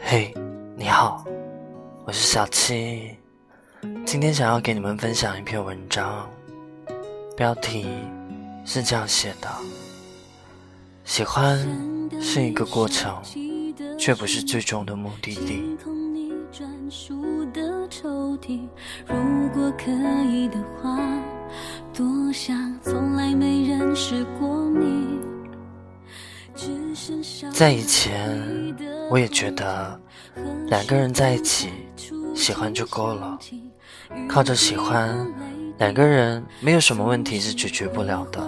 嘿，你好，我是小七，今天想要给你们分享一篇文章，标题是这样写的：喜欢是一个过程，却不是最终的目的地。如果可以的话，多想从来没认识过你。在以前，我也觉得两个人在一起，喜欢就够了。靠着喜欢，两个人没有什么问题是解决不了的。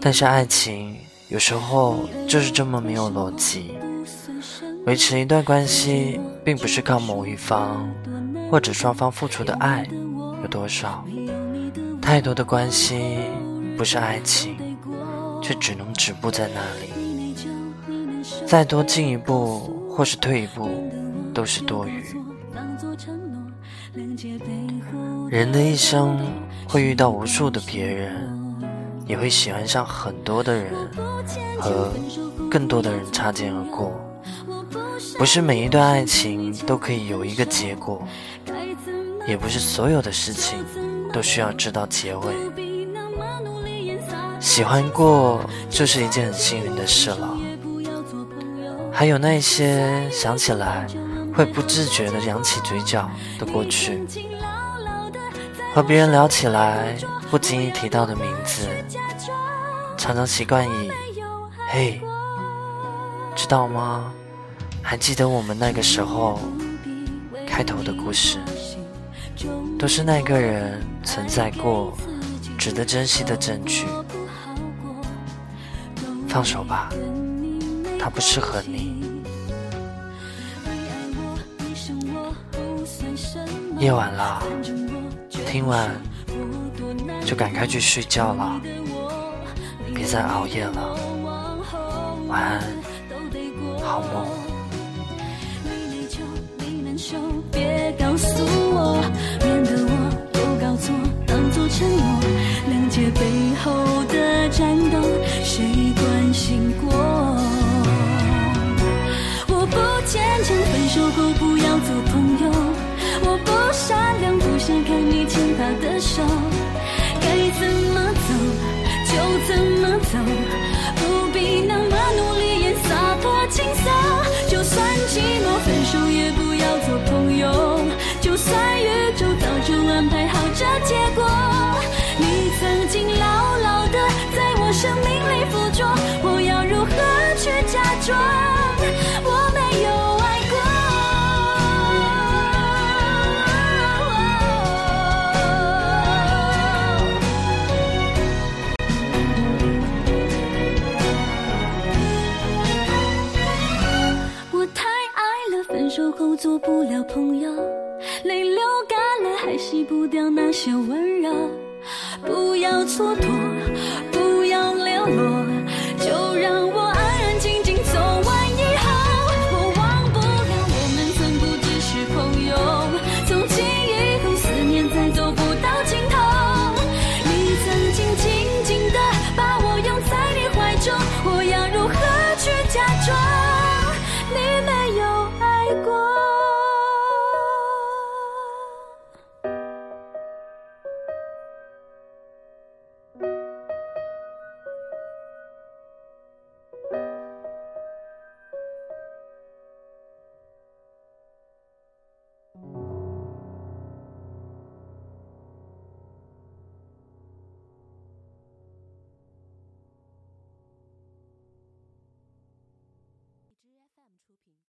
但是爱情有时候就是这么没有逻辑。维持一段关系，并不是靠某一方或者双方付出的爱有多少。太多的关系不是爱情，却只能止步在那里。再多进一步或是退一步，都是多余。人的一生会遇到无数的别人，也会喜欢上很多的人，和更多的人擦肩而过。不是每一段爱情都可以有一个结果，也不是所有的事情都需要知道结尾。喜欢过就是一件很幸运的事了。还有那些想起来会不自觉的扬起嘴角的过去，和别人聊起来不经意提到的名字，常常习惯以“嘿，知道吗？”还记得我们那个时候开头的故事，都是那个人存在过，值得珍惜的证据。放手吧，他不适合你。夜晚了，听完就赶快去睡觉了，别再熬夜了。晚安，好梦。别告诉我，免得我又搞错，当作承诺。谅解背后的战斗，谁关心过？不坚强，分手后不要做朋友。我不善良，不想看你牵他的手。该怎么走就怎么走，不必那么努力也洒脱轻松。就算寂寞，分手也不要。做朋友，就算宇宙早就安排好这结果。你曾经牢牢的在我生命还洗不掉那些温柔。不要蹉跎，出品。